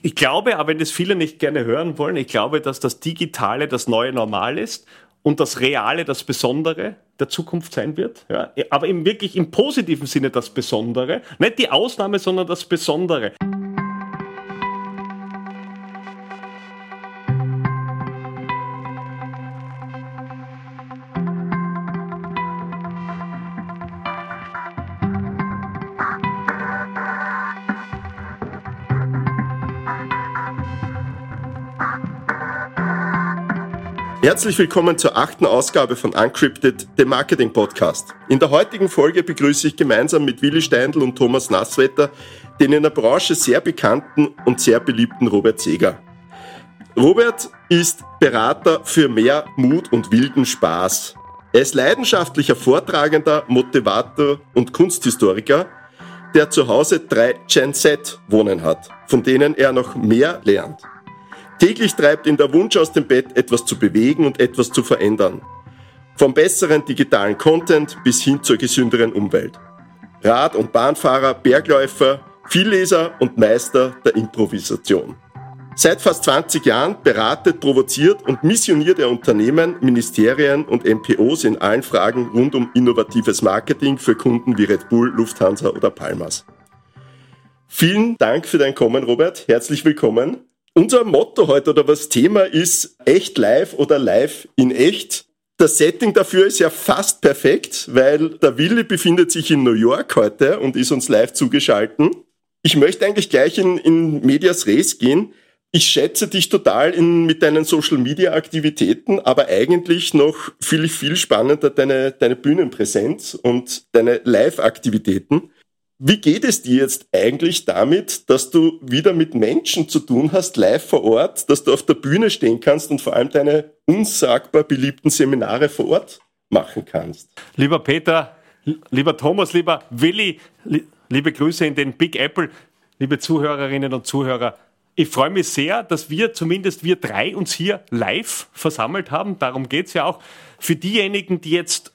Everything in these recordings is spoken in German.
Ich glaube, aber wenn das viele nicht gerne hören wollen, ich glaube, dass das Digitale das neue Normal ist und das Reale das Besondere der Zukunft sein wird. Ja, aber im wirklich im positiven Sinne das Besondere. Nicht die Ausnahme, sondern das Besondere. Herzlich willkommen zur achten Ausgabe von Uncrypted, dem Marketing Podcast. In der heutigen Folge begrüße ich gemeinsam mit Willi Steindl und Thomas Nasswetter den in der Branche sehr bekannten und sehr beliebten Robert Seger. Robert ist Berater für mehr Mut und wilden Spaß. Er ist leidenschaftlicher Vortragender, Motivator und Kunsthistoriker, der zu Hause drei Gen Z wohnen hat, von denen er noch mehr lernt. Täglich treibt ihn der Wunsch aus dem Bett, etwas zu bewegen und etwas zu verändern. Vom besseren digitalen Content bis hin zur gesünderen Umwelt. Rad- und Bahnfahrer, Bergläufer, Vielleser und Meister der Improvisation. Seit fast 20 Jahren beratet, provoziert und missioniert er Unternehmen, Ministerien und MPOs in allen Fragen rund um innovatives Marketing für Kunden wie Red Bull, Lufthansa oder Palmas. Vielen Dank für dein Kommen, Robert. Herzlich willkommen. Unser Motto heute oder was Thema ist, echt live oder live in echt. Das Setting dafür ist ja fast perfekt, weil der Willi befindet sich in New York heute und ist uns live zugeschalten. Ich möchte eigentlich gleich in, in Medias Res gehen. Ich schätze dich total in, mit deinen Social Media Aktivitäten, aber eigentlich noch viel, viel spannender deine, deine Bühnenpräsenz und deine Live-Aktivitäten. Wie geht es dir jetzt eigentlich damit, dass du wieder mit Menschen zu tun hast, live vor Ort, dass du auf der Bühne stehen kannst und vor allem deine unsagbar beliebten Seminare vor Ort machen kannst? Lieber Peter, lieber Thomas, lieber Willi, liebe Grüße in den Big Apple, liebe Zuhörerinnen und Zuhörer. Ich freue mich sehr, dass wir, zumindest wir drei, uns hier live versammelt haben. Darum geht es ja auch. Für diejenigen, die jetzt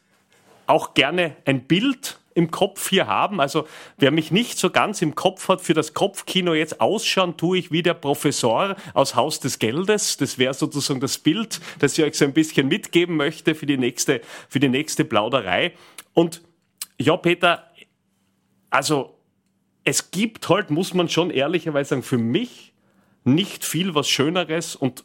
auch gerne ein Bild im Kopf hier haben. Also wer mich nicht so ganz im Kopf hat, für das Kopfkino jetzt ausschauen, tue ich wie der Professor aus Haus des Geldes. Das wäre sozusagen das Bild, das ich euch so ein bisschen mitgeben möchte für die nächste, für die nächste Plauderei. Und ja, Peter, also es gibt halt, muss man schon ehrlicherweise sagen, für mich nicht viel was Schöneres und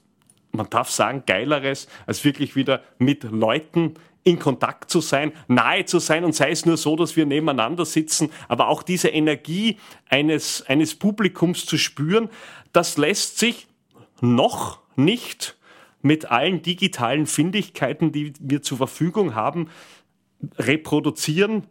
man darf sagen, geileres, als wirklich wieder mit Leuten in Kontakt zu sein, nahe zu sein und sei es nur so, dass wir nebeneinander sitzen, aber auch diese Energie eines, eines Publikums zu spüren, das lässt sich noch nicht mit allen digitalen Findigkeiten, die wir zur Verfügung haben, reproduzieren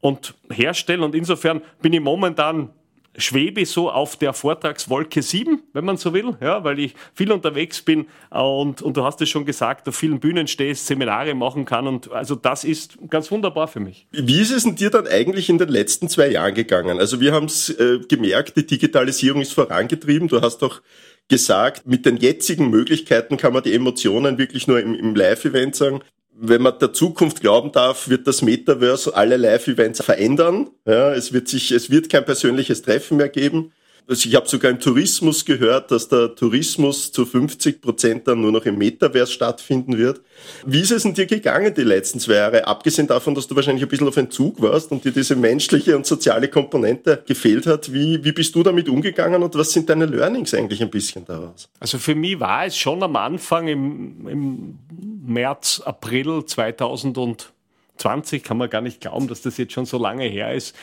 und herstellen. Und insofern bin ich momentan schwebe so auf der Vortragswolke 7, wenn man so will, ja, weil ich viel unterwegs bin und, und du hast es schon gesagt, auf vielen Bühnen stehst, Seminare machen kann und also das ist ganz wunderbar für mich. Wie ist es denn dir dann eigentlich in den letzten zwei Jahren gegangen? Also wir haben es äh, gemerkt, die Digitalisierung ist vorangetrieben. Du hast doch gesagt, mit den jetzigen Möglichkeiten kann man die Emotionen wirklich nur im, im Live-Event sagen wenn man der Zukunft glauben darf, wird das Metaverse alle Live-Events verändern. Ja, es wird sich, es wird kein persönliches Treffen mehr geben. Also ich habe sogar im Tourismus gehört, dass der Tourismus zu 50 Prozent dann nur noch im Metaverse stattfinden wird. Wie ist es denn dir gegangen die letzten zwei Jahre? Abgesehen davon, dass du wahrscheinlich ein bisschen auf Entzug warst und dir diese menschliche und soziale Komponente gefehlt hat. Wie, wie bist du damit umgegangen und was sind deine Learnings eigentlich ein bisschen daraus? Also für mich war es schon am Anfang im, im März, April 2020, kann man gar nicht glauben, dass das jetzt schon so lange her ist,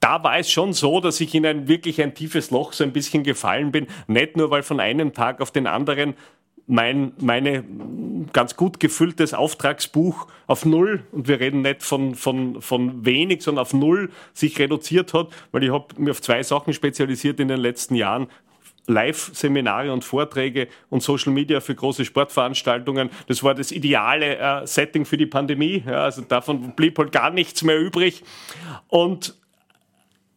da war es schon so, dass ich in ein wirklich ein tiefes Loch so ein bisschen gefallen bin. Nicht nur, weil von einem Tag auf den anderen mein meine ganz gut gefülltes Auftragsbuch auf null, und wir reden nicht von, von, von wenig, sondern auf null sich reduziert hat, weil ich habe mir auf zwei Sachen spezialisiert in den letzten Jahren. Live-Seminare und Vorträge und Social Media für große Sportveranstaltungen. Das war das ideale äh, Setting für die Pandemie. Ja, also davon blieb halt gar nichts mehr übrig. Und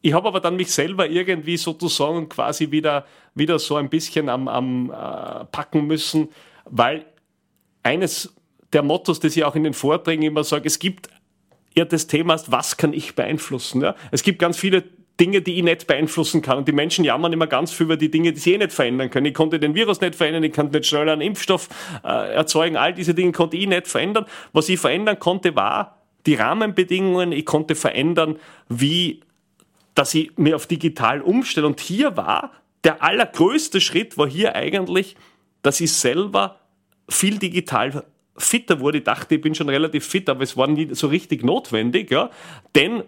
ich habe aber dann mich selber irgendwie sozusagen quasi wieder, wieder so ein bisschen am, am äh, packen müssen, weil eines der Mottos, das ich auch in den Vorträgen immer sage, es gibt ja das Thema, was kann ich beeinflussen? Ja? Es gibt ganz viele Dinge, die ich nicht beeinflussen kann. Und die Menschen jammern immer ganz viel über die Dinge, die sie eh nicht verändern können. Ich konnte den Virus nicht verändern, ich konnte nicht schneller einen Impfstoff äh, erzeugen. All diese Dinge konnte ich nicht verändern. Was ich verändern konnte, war die Rahmenbedingungen. Ich konnte verändern, wie, dass ich mir auf digital umstelle. Und hier war der allergrößte Schritt, war hier eigentlich, dass ich selber viel digital fitter wurde. Ich dachte, ich bin schon relativ fit, aber es war nie so richtig notwendig, ja. Denn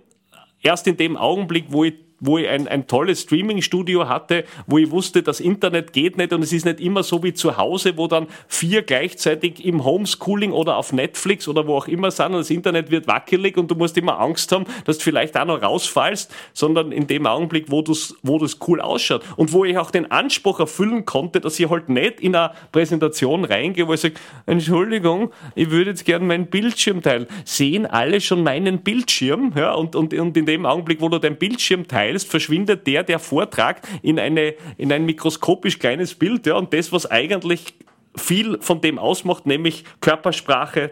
erst in dem Augenblick, wo ich wo ich ein, ein tolles Streaming-Studio hatte, wo ich wusste, das Internet geht nicht und es ist nicht immer so wie zu Hause, wo dann vier gleichzeitig im Homeschooling oder auf Netflix oder wo auch immer sind und das Internet wird wackelig und du musst immer Angst haben, dass du vielleicht auch noch rausfallst, sondern in dem Augenblick, wo das wo du's cool ausschaut und wo ich auch den Anspruch erfüllen konnte, dass ich halt nicht in eine Präsentation reingehe, wo ich sage, Entschuldigung, ich würde jetzt gerne meinen Bildschirm teilen. Sehen alle schon meinen Bildschirm? Ja, und, und, und in dem Augenblick, wo du deinen Bildschirm teilst, teilst, verschwindet der, der Vortrag in, eine, in ein mikroskopisch kleines Bild. Ja, und das, was eigentlich viel von dem ausmacht, nämlich Körpersprache,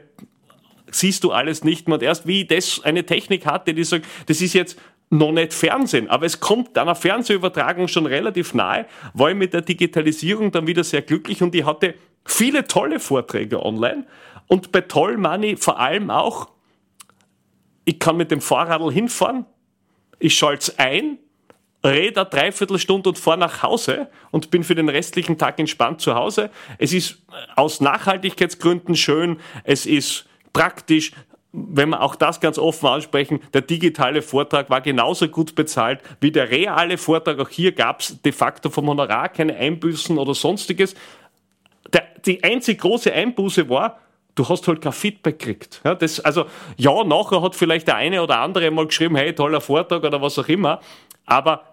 siehst du alles nicht mehr. Und erst wie das eine Technik hatte, die sagt, das ist jetzt noch nicht Fernsehen, aber es kommt einer Fernsehübertragung schon relativ nahe, war ich mit der Digitalisierung dann wieder sehr glücklich und ich hatte viele tolle Vorträge online und bei Toll Money vor allem auch, ich kann mit dem Fahrradl hinfahren, ich schalte es ein, rede eine Dreiviertelstunde und fahre nach Hause und bin für den restlichen Tag entspannt zu Hause. Es ist aus Nachhaltigkeitsgründen schön, es ist praktisch, wenn wir auch das ganz offen ansprechen, der digitale Vortrag war genauso gut bezahlt wie der reale Vortrag. Auch hier gab es de facto vom Honorar keine Einbüßen oder sonstiges. Der, die einzig große Einbuße war, du hast halt kein Feedback gekriegt. Ja, das, also, ja, nachher hat vielleicht der eine oder andere mal geschrieben, hey, toller Vortrag oder was auch immer, aber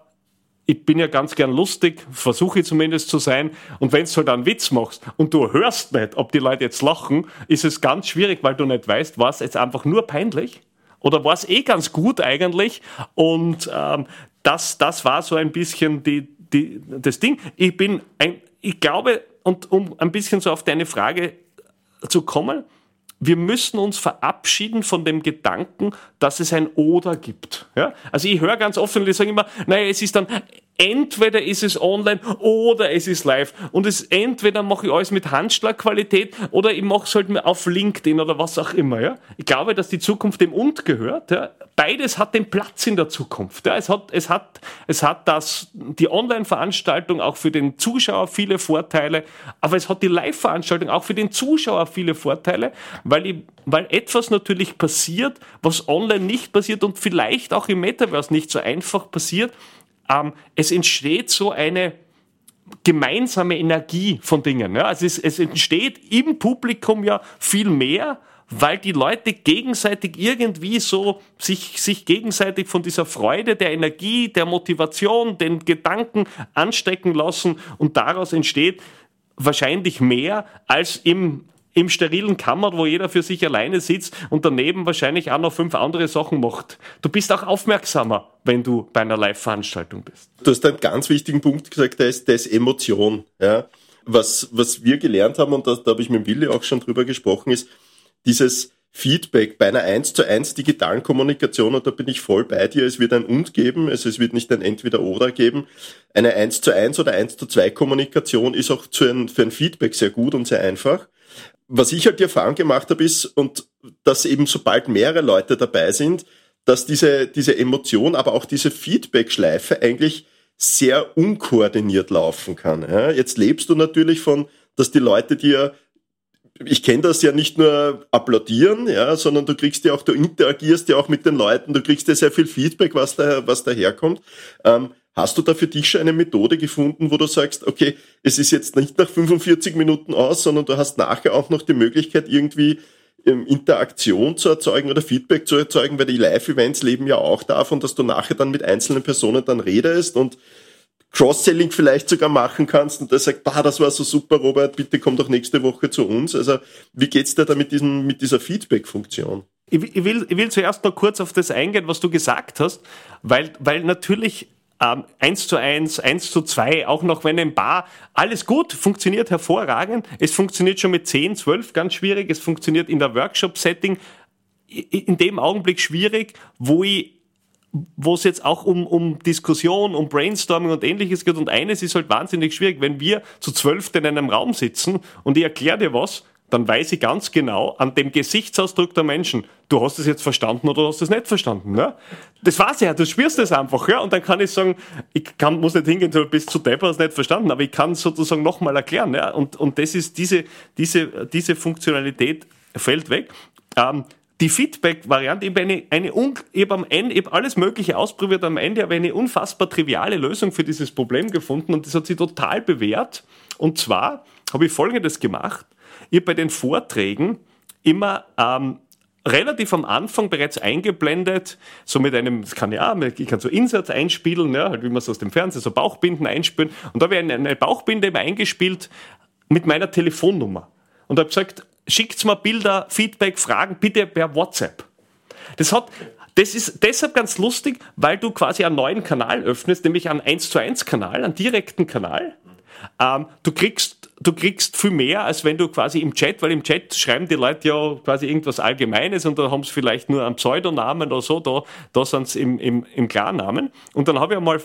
ich bin ja ganz gern lustig, versuche zumindest zu sein. Und wenn du halt einen Witz machst und du hörst nicht, ob die Leute jetzt lachen, ist es ganz schwierig, weil du nicht weißt, war es jetzt einfach nur peinlich oder war es eh ganz gut eigentlich. Und ähm, das, das war so ein bisschen die, die, das Ding. Ich bin ein, ich glaube, und um ein bisschen so auf deine Frage zu kommen, wir müssen uns verabschieden von dem Gedanken, dass es ein Oder gibt. Ja? Also ich höre ganz offen, die sagen immer, naja, es ist dann entweder ist es online oder es ist live. Und es entweder mache ich alles mit Handschlagqualität oder ich mache es halt auf LinkedIn oder was auch immer. Ja? Ich glaube, dass die Zukunft dem Und gehört. Ja? Beides hat den Platz in der Zukunft. Ja? Es hat, es hat, es hat das, die Online-Veranstaltung auch für den Zuschauer viele Vorteile, aber es hat die Live-Veranstaltung auch für den Zuschauer viele Vorteile, weil, ich, weil etwas natürlich passiert, was online nicht passiert und vielleicht auch im Metaverse nicht so einfach passiert ähm, es entsteht so eine gemeinsame Energie von Dingen. Ja? Also es, es entsteht im Publikum ja viel mehr, weil die Leute gegenseitig irgendwie so sich, sich gegenseitig von dieser Freude, der Energie, der Motivation, den Gedanken anstecken lassen und daraus entsteht wahrscheinlich mehr als im im sterilen Kammer, wo jeder für sich alleine sitzt und daneben wahrscheinlich auch noch fünf andere Sachen macht. Du bist auch aufmerksamer, wenn du bei einer Live-Veranstaltung bist. Du hast einen ganz wichtigen Punkt gesagt, der ist, der ist Emotion. Ja? Was, was wir gelernt haben, und da, da habe ich mit Willi auch schon drüber gesprochen, ist dieses Feedback bei einer 1 zu 1 digitalen Kommunikation, und da bin ich voll bei dir, es wird ein Und geben, also es wird nicht ein Entweder-Oder geben. Eine 1 zu 1 oder 1 zu 2 Kommunikation ist auch für ein, für ein Feedback sehr gut und sehr einfach was ich halt die Erfahrung gemacht habe, ist, und dass eben sobald mehrere Leute dabei sind, dass diese, diese Emotion, aber auch diese Feedback-Schleife eigentlich sehr unkoordiniert laufen kann. Ja, jetzt lebst du natürlich von, dass die Leute dir, ich kenne das ja nicht nur applaudieren, ja, sondern du kriegst ja auch, du interagierst ja auch mit den Leuten, du kriegst ja sehr viel Feedback, was da, was daherkommt. Ähm, Hast du da für dich schon eine Methode gefunden, wo du sagst, okay, es ist jetzt nicht nach 45 Minuten aus, sondern du hast nachher auch noch die Möglichkeit, irgendwie ähm, Interaktion zu erzeugen oder Feedback zu erzeugen, weil die Live-Events leben ja auch davon, dass du nachher dann mit einzelnen Personen dann redest und Cross-Selling vielleicht sogar machen kannst und der sagt, bah, das war so super, Robert, bitte komm doch nächste Woche zu uns. Also wie geht's dir da mit, diesem, mit dieser Feedback-Funktion? Ich, ich, will, ich will zuerst noch kurz auf das eingehen, was du gesagt hast, weil, weil natürlich ähm, 1 zu 1, 1 zu 2, auch noch wenn ein Bar, alles gut, funktioniert hervorragend. Es funktioniert schon mit 10, 12 ganz schwierig. Es funktioniert in der Workshop-Setting in dem Augenblick schwierig, wo ich wo es jetzt auch um, um Diskussion, um Brainstorming und ähnliches geht. Und eines ist halt wahnsinnig schwierig, wenn wir zu zwölf in einem Raum sitzen und ich erkläre dir was, dann weiß ich ganz genau an dem Gesichtsausdruck der Menschen, du hast es jetzt verstanden oder du hast es nicht verstanden. Ne? Das war's ja, du spürst es einfach. Ja? Und dann kann ich sagen, ich kann, muss nicht hingehen, du bist zu depper, hast nicht verstanden, aber ich kann sozusagen nochmal erklären. Ja? Und, und das ist diese, diese, diese Funktionalität fällt weg. Ähm, die Feedback-Variante, ich habe eine, eine ich habe am Ende, ich habe alles Mögliche ausprobiert, am Ende habe ich eine unfassbar triviale Lösung für dieses Problem gefunden und das hat sich total bewährt. Und zwar habe ich Folgendes gemacht. Habe bei den Vorträgen immer ähm, relativ am Anfang bereits eingeblendet, so mit einem, das kann ja, ich kann so Insatz einspielen, ja, halt wie man es aus dem Fernsehen, so Bauchbinden einspielen. Und da ich eine, eine Bauchbinde immer eingespielt mit meiner Telefonnummer. Und habe gesagt, schickt mir Bilder, Feedback, Fragen bitte per WhatsApp. Das hat, das ist deshalb ganz lustig, weil du quasi einen neuen Kanal öffnest, nämlich einen 1 zu 1 Kanal, einen direkten Kanal. Ähm, du kriegst, du kriegst viel mehr, als wenn du quasi im Chat, weil im Chat schreiben die Leute ja quasi irgendwas Allgemeines und da haben sie vielleicht nur einen Pseudonamen oder so, da, da sind sie im, im, im Klarnamen. Und dann habe ich einmal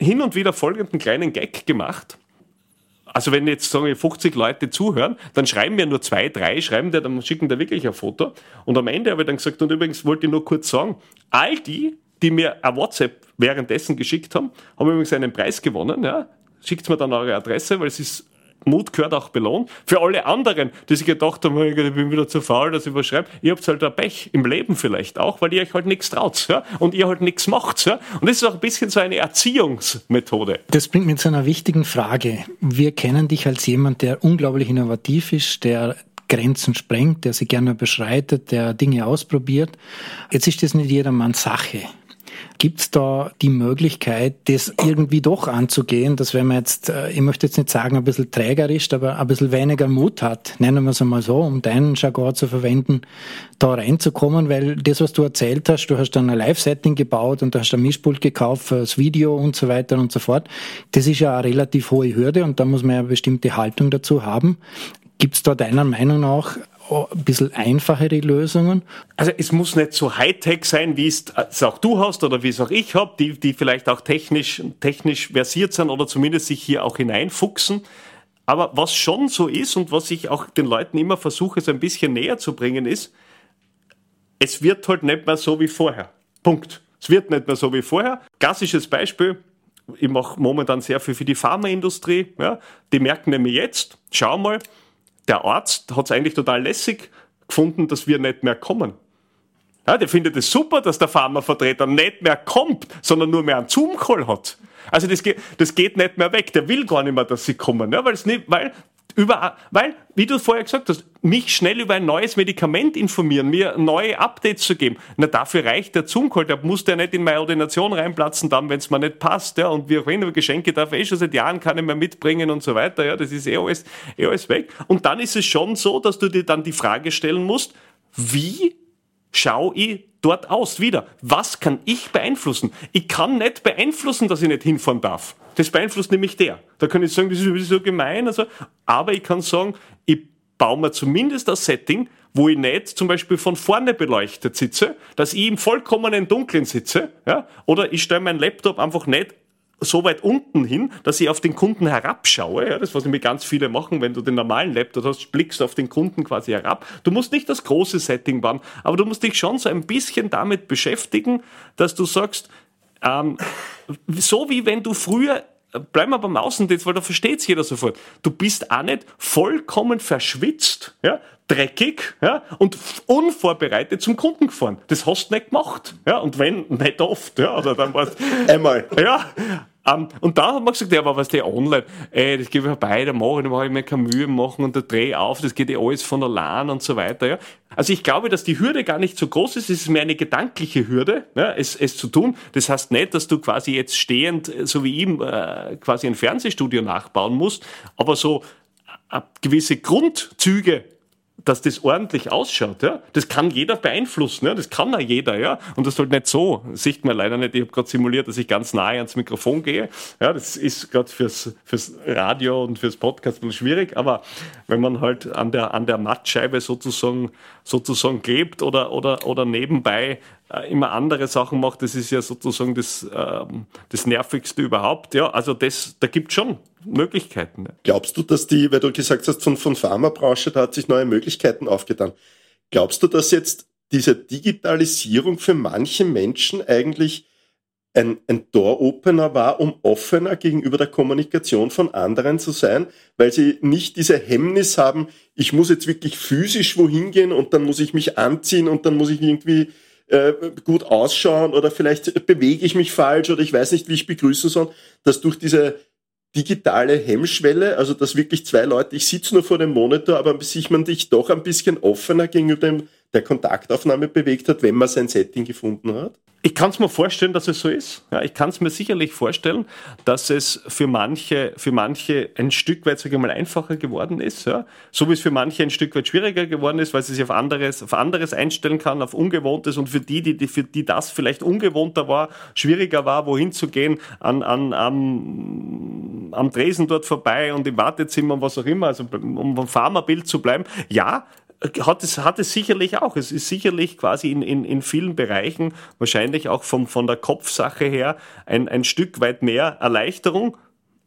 hin und wieder folgenden kleinen Gag gemacht also wenn jetzt sagen wir 50 Leute zuhören, dann schreiben mir nur zwei, drei, schreiben der, dann schicken der wirklich ein Foto. Und am Ende habe ich dann gesagt, und übrigens wollte ich nur kurz sagen, all die, die mir ein WhatsApp währenddessen geschickt haben, haben übrigens einen Preis gewonnen. Ja. Schickt mir dann eure Adresse, weil es ist Mut gehört auch belohnt. Für alle anderen, die sich gedacht haben, ich bin wieder zu faul, dass ich was schreibe, ihr habt halt ein Pech im Leben vielleicht auch, weil ihr euch halt nichts traut ja? und ihr halt nichts macht. Ja? Und das ist auch ein bisschen so eine Erziehungsmethode. Das bringt mich zu einer wichtigen Frage. Wir kennen dich als jemand, der unglaublich innovativ ist, der Grenzen sprengt, der sie gerne beschreitet, der Dinge ausprobiert. Jetzt ist das nicht jedermanns Sache. Gibt es da die Möglichkeit, das irgendwie doch anzugehen, dass wenn man jetzt, äh, ich möchte jetzt nicht sagen, ein bisschen träger ist, aber ein bisschen weniger Mut hat, nennen wir es einmal so, um deinen Jargon zu verwenden, da reinzukommen, weil das, was du erzählt hast, du hast dann ein Live-Setting gebaut und du hast ein Mischpult gekauft für das Video und so weiter und so fort, das ist ja eine relativ hohe Hürde und da muss man ja eine bestimmte Haltung dazu haben. Gibt es da deiner Meinung nach ein bisschen einfachere Lösungen? Also es muss nicht so Hightech sein, wie es, auch du hast oder wie es auch ich habe, die, die vielleicht auch technisch, technisch versiert sind oder zumindest sich hier auch hineinfuchsen. Aber was schon so ist und was ich auch den Leuten immer versuche, so ein bisschen näher zu bringen, ist, es wird halt nicht mehr so wie vorher. Punkt. Es wird nicht mehr so wie vorher. Klassisches Beispiel, ich mache momentan sehr viel für die Pharmaindustrie. Ja. Die merken nämlich jetzt, schau mal, der Arzt hat es eigentlich total lässig gefunden, dass wir nicht mehr kommen. Ja, der findet es super, dass der Pharmavertreter nicht mehr kommt, sondern nur mehr einen Zoom-Call hat. Also das geht, das geht nicht mehr weg. Der will gar nicht mehr, dass sie kommen, es nicht, weil über, weil, wie du vorher gesagt hast, mich schnell über ein neues Medikament informieren, mir neue Updates zu geben. Na, dafür reicht der Zoom-Call, der muss der nicht in meine Ordination reinplatzen, dann, wenn es mir nicht passt, ja, und wie auch immer, Geschenke darf ich eh schon seit Jahren keine mehr mitbringen und so weiter, ja, das ist eh alles, eh alles weg. Und dann ist es schon so, dass du dir dann die Frage stellen musst, wie schaue ich dort aus? Wieder, was kann ich beeinflussen? Ich kann nicht beeinflussen, dass ich nicht hinfahren darf. Das beeinflusst nämlich der. Da kann ich sagen, das ist so gemein. Also, aber ich kann sagen, ich baue mir zumindest ein Setting, wo ich nicht zum Beispiel von vorne beleuchtet sitze, dass ich im vollkommenen Dunkeln sitze, ja, oder ich stelle meinen Laptop einfach nicht so weit unten hin, dass ich auf den Kunden herabschaue. Ja, das, was nämlich ganz viele machen, wenn du den normalen Laptop hast, blickst auf den Kunden quasi herab. Du musst nicht das große Setting bauen, aber du musst dich schon so ein bisschen damit beschäftigen, dass du sagst, ähm, so wie wenn du früher bleiben wir beim Außendienst, weil da versteht es jeder sofort. Du bist auch nicht vollkommen verschwitzt, ja, dreckig ja, und unvorbereitet zum Kunden gefahren. Das hast du nicht gemacht. Ja, und wenn, nicht oft. Ja, oder dann war Einmal. Ja, um, ähm, und da hat man gesagt, ja, aber was der online, ey, das gebe ich vorbei, da mache ich, da mache ich mir keine Mühe machen und da drehe auf, das geht ja alles von allein und so weiter. Ja. Also ich glaube, dass die Hürde gar nicht so groß ist, es ist mehr eine gedankliche Hürde, ja, es, es zu tun. Das heißt nicht, dass du quasi jetzt stehend, so wie ihm, äh, quasi ein Fernsehstudio nachbauen musst, aber so äh, gewisse Grundzüge dass das ordentlich ausschaut, ja, das kann jeder beeinflussen, ja, das kann ja jeder, ja, und das halt nicht so, das sieht man leider nicht, ich habe gerade simuliert, dass ich ganz nahe ans Mikrofon gehe, ja, das ist gerade fürs, fürs Radio und fürs Podcast ein bisschen schwierig, aber wenn man halt an der, an der Mattscheibe sozusagen, sozusagen klebt oder, oder, oder nebenbei äh, immer andere Sachen macht, das ist ja sozusagen das, äh, das Nervigste überhaupt. Ja, also das, da gibt es schon Möglichkeiten. Ne? Glaubst du, dass die, weil du gesagt hast, von, von Pharmabranche, da hat sich neue Möglichkeiten aufgetan. Glaubst du, dass jetzt diese Digitalisierung für manche Menschen eigentlich ein, ein Door-Opener war, um offener gegenüber der Kommunikation von anderen zu sein, weil sie nicht diese Hemmnis haben, ich muss jetzt wirklich physisch wohin gehen und dann muss ich mich anziehen und dann muss ich irgendwie äh, gut ausschauen oder vielleicht bewege ich mich falsch oder ich weiß nicht, wie ich begrüßen soll, dass durch diese digitale Hemmschwelle, also dass wirklich zwei Leute, ich sitze nur vor dem Monitor, aber sich man dich doch ein bisschen offener gegenüber dem, der Kontaktaufnahme bewegt hat, wenn man sein Setting gefunden hat? Ich kann es mir vorstellen, dass es so ist. Ja, ich kann es mir sicherlich vorstellen, dass es für manche, für manche ein Stück weit, sage ich mal, einfacher geworden ist. Ja. So wie es für manche ein Stück weit schwieriger geworden ist, weil sie sich auf anderes, auf anderes einstellen kann, auf Ungewohntes und für die, die, die, für die das vielleicht ungewohnter war, schwieriger war, wohin zu gehen, an, an, am, am Dresen dort vorbei und im Wartezimmer und was auch immer, also um vom Pharmabild zu bleiben. Ja, hat es, hat es sicherlich auch. Es ist sicherlich quasi in, in, in vielen Bereichen, wahrscheinlich auch vom, von der Kopfsache her, ein, ein Stück weit mehr Erleichterung.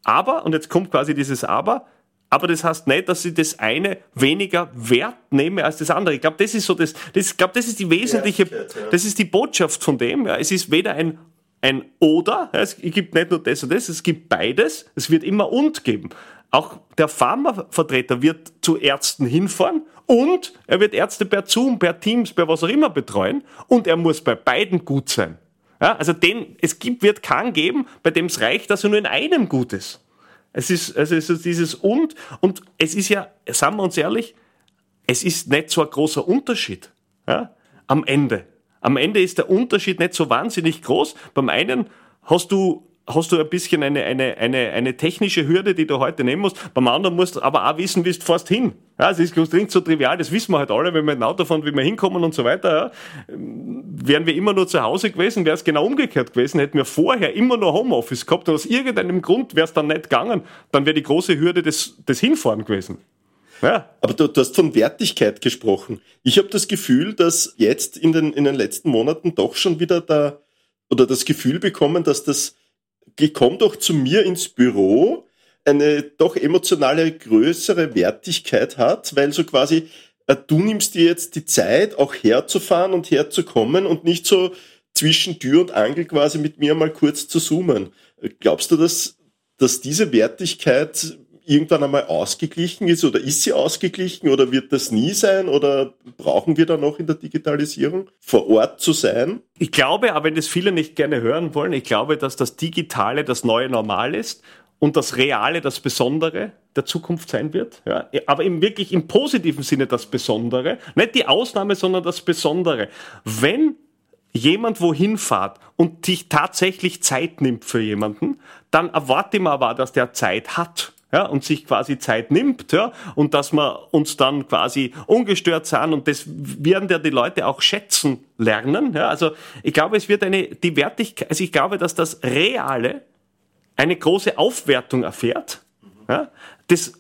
Aber, und jetzt kommt quasi dieses Aber, aber das heißt nicht, dass ich das eine weniger wert nehme als das andere. Ich glaube, das ist so das, das, ich glaube, das ist die wesentliche, das ist die Botschaft von dem. Ja. Es ist weder ein ein Oder, es gibt nicht nur das und das, es gibt beides, es wird immer und geben. Auch der Pharmavertreter wird zu Ärzten hinfahren und er wird Ärzte per Zoom, per Teams, per was auch immer betreuen und er muss bei beiden gut sein. Ja, also den, es gibt, wird keinen geben, bei dem es reicht, dass er nur in einem gut ist. Es ist, also es ist dieses und, und es ist ja, sagen wir uns ehrlich, es ist nicht so ein großer Unterschied, ja, am Ende. Am Ende ist der Unterschied nicht so wahnsinnig groß. Beim einen hast du hast du ein bisschen eine, eine, eine, eine technische Hürde, die du heute nehmen musst. Beim anderen musst du aber auch wissen, wie du fährst hin. Ja, es ist dringend so trivial, das wissen wir halt alle, wenn wir in ein Auto fahren, wie wir hinkommen und so weiter. Ja. Wären wir immer nur zu Hause gewesen, wäre es genau umgekehrt gewesen. Hätten wir vorher immer nur Homeoffice gehabt und aus irgendeinem Grund wäre es dann nicht gegangen, dann wäre die große Hürde des, des Hinfahren gewesen. Ja. Aber du, du hast von Wertigkeit gesprochen. Ich habe das Gefühl, dass jetzt in den, in den letzten Monaten doch schon wieder da oder das Gefühl bekommen, dass das komm doch zu mir ins Büro, eine doch emotionale größere Wertigkeit hat, weil so quasi äh, du nimmst dir jetzt die Zeit, auch herzufahren und herzukommen und nicht so zwischen Tür und Angel quasi mit mir mal kurz zu zoomen. Glaubst du, dass, dass diese Wertigkeit irgendwann einmal ausgeglichen ist oder ist sie ausgeglichen oder wird das nie sein oder brauchen wir da noch in der Digitalisierung vor Ort zu sein? Ich glaube, aber wenn das viele nicht gerne hören wollen, ich glaube, dass das Digitale das neue Normal ist und das Reale das Besondere der Zukunft sein wird. Ja, aber im wirklich im positiven Sinne das Besondere. Nicht die Ausnahme, sondern das Besondere. Wenn jemand wohin fährt und sich tatsächlich Zeit nimmt für jemanden, dann erwarte ich mir aber, dass der Zeit hat ja, und sich quasi Zeit nimmt, ja, und dass wir uns dann quasi ungestört sind und das werden ja die Leute auch schätzen lernen, ja, also ich glaube, es wird eine, die Wertigkeit, also ich glaube, dass das Reale eine große Aufwertung erfährt, ja, das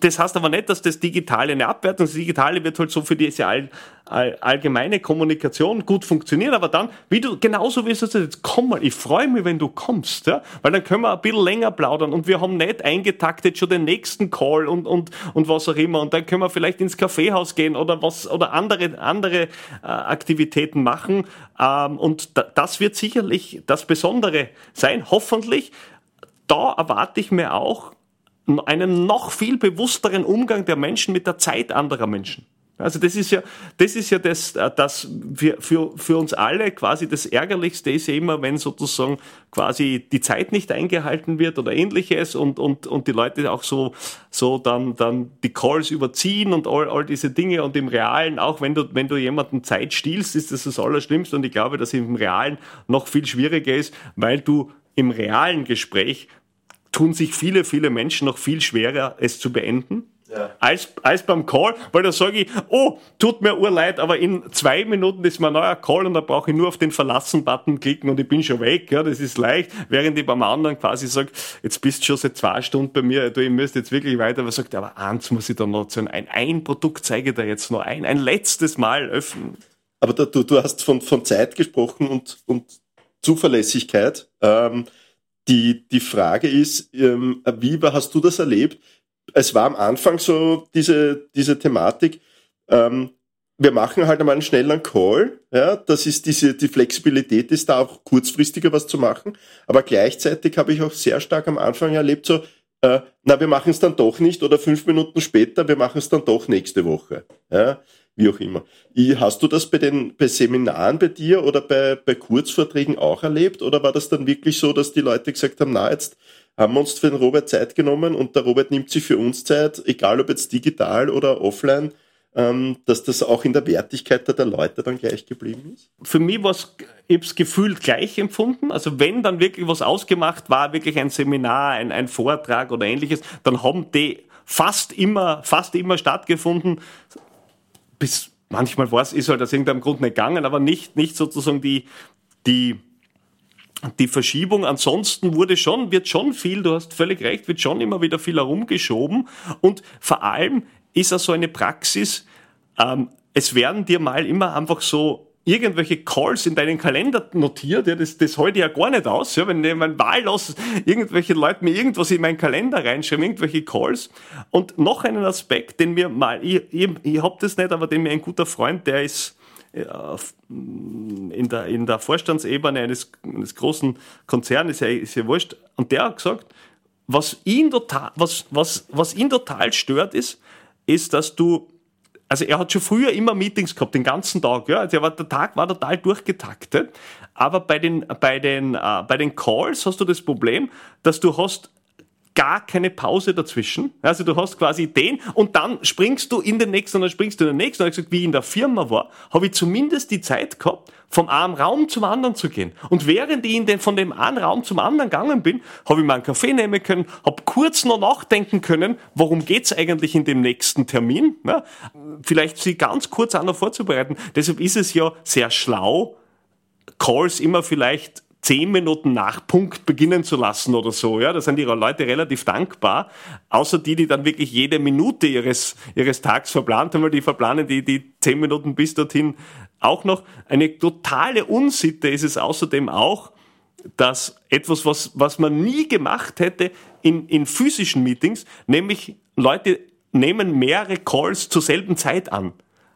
das heißt aber nicht, dass das Digitale eine Abwertung ist. Das Digitale wird halt so für diese all, all, allgemeine Kommunikation gut funktionieren, aber dann, wie du, genauso wie es jetzt, komm mal, ich freue mich, wenn du kommst, ja, weil dann können wir ein bisschen länger plaudern und wir haben nicht eingetaktet schon den nächsten Call und, und, und was auch immer und dann können wir vielleicht ins Kaffeehaus gehen oder was, oder andere, andere äh, Aktivitäten machen ähm, und da, das wird sicherlich das Besondere sein, hoffentlich. Da erwarte ich mir auch, einen noch viel bewussteren Umgang der Menschen mit der Zeit anderer Menschen. Also das ist ja, das ist ja das, äh, das für, für, für uns alle quasi das Ärgerlichste ist ja immer, wenn sozusagen quasi die Zeit nicht eingehalten wird oder ähnliches und, und, und die Leute auch so, so dann, dann die Calls überziehen und all, all diese Dinge und im Realen, auch wenn du, wenn du jemanden Zeit stiehlst, ist das das Allerschlimmste und ich glaube, dass im Realen noch viel schwieriger ist, weil du im realen Gespräch tun sich viele, viele Menschen noch viel schwerer, es zu beenden. Ja. Als, als beim Call, weil da sage ich, oh, tut mir urleid, aber in zwei Minuten ist mein neuer Call und da brauche ich nur auf den Verlassen-Button klicken und ich bin schon weg, ja, das ist leicht, während ich beim anderen quasi sage, jetzt bist du schon seit zwei Stunden bei mir, du, ich müsste jetzt wirklich weiter, aber sagt, aber eins muss ich da noch sagen, ein, ein Produkt zeige ich dir jetzt noch ein, ein letztes Mal öffnen. aber da, du, du hast von, von Zeit gesprochen und, und Zuverlässigkeit. Ähm, die, die Frage ist, ähm, wie hast du das erlebt? Es war am Anfang so diese, diese Thematik, ähm, wir machen halt einmal einen schnellen Call. Ja, das ist diese, die Flexibilität ist da auch kurzfristiger was zu machen. Aber gleichzeitig habe ich auch sehr stark am Anfang erlebt, so, äh, na, wir machen es dann doch nicht oder fünf Minuten später, wir machen es dann doch nächste Woche. Ja, wie auch immer. Hast du das bei den bei Seminaren bei dir oder bei, bei Kurzvorträgen auch erlebt? Oder war das dann wirklich so, dass die Leute gesagt haben, na, jetzt haben wir uns für den Robert Zeit genommen und der Robert nimmt sich für uns Zeit, egal ob jetzt digital oder offline, dass das auch in der Wertigkeit der Leute dann gleich geblieben ist? Für mich war es, ich habe gefühlt gleich empfunden. Also wenn dann wirklich was ausgemacht war, wirklich ein Seminar, ein, ein Vortrag oder ähnliches, dann haben die fast immer, fast immer stattgefunden. Bis manchmal war es, ist halt aus irgendeinem Grund nicht gegangen, aber nicht, nicht sozusagen die, die, die Verschiebung. Ansonsten wurde schon, wird schon viel, du hast völlig recht, wird schon immer wieder viel herumgeschoben und vor allem ist auch so eine Praxis, ähm, es werden dir mal immer einfach so irgendwelche Calls in deinen Kalender notiert, ja, das, das halte ich ja gar nicht aus, ja, wenn ich mein wahllos irgendwelche Leute mir irgendwas in meinen Kalender reinschreiben, irgendwelche Calls. Und noch einen Aspekt, den mir mal, ich, ich, ich hab das nicht, aber den mir ein guter Freund, der ist ja, in, der, in der Vorstandsebene eines, eines großen Konzerns, ist ja, ist ja wurscht, und der hat gesagt, was ihn total, was, was, was ihn total stört, ist, ist, dass du, also er hat schon früher immer Meetings gehabt, den ganzen Tag, ja, war, der Tag war total durchgetaktet, aber bei den, bei den, äh, bei den Calls hast du das Problem, dass du hast gar keine Pause dazwischen. Also du hast quasi den und dann springst du in den nächsten und dann springst du in den nächsten. Und ich gesagt, wie ich in der Firma war, habe ich zumindest die Zeit gehabt, vom einen Raum zum anderen zu gehen. Und während ich in den, von dem einen Raum zum anderen gegangen bin, habe ich mal einen Kaffee nehmen können, habe kurz noch nachdenken können, worum geht's eigentlich in dem nächsten Termin. Ja, vielleicht sie ganz kurz auch noch vorzubereiten. Deshalb ist es ja sehr schlau, Calls immer vielleicht zehn Minuten nach Punkt beginnen zu lassen oder so. Ja, da sind die Leute relativ dankbar. Außer die, die dann wirklich jede Minute ihres, ihres Tags verplant haben, weil die verplanen die, die zehn Minuten bis dorthin auch noch. Eine totale Unsitte ist es außerdem auch, dass etwas, was, was man nie gemacht hätte in, in physischen Meetings, nämlich Leute nehmen mehrere Calls zur selben Zeit an.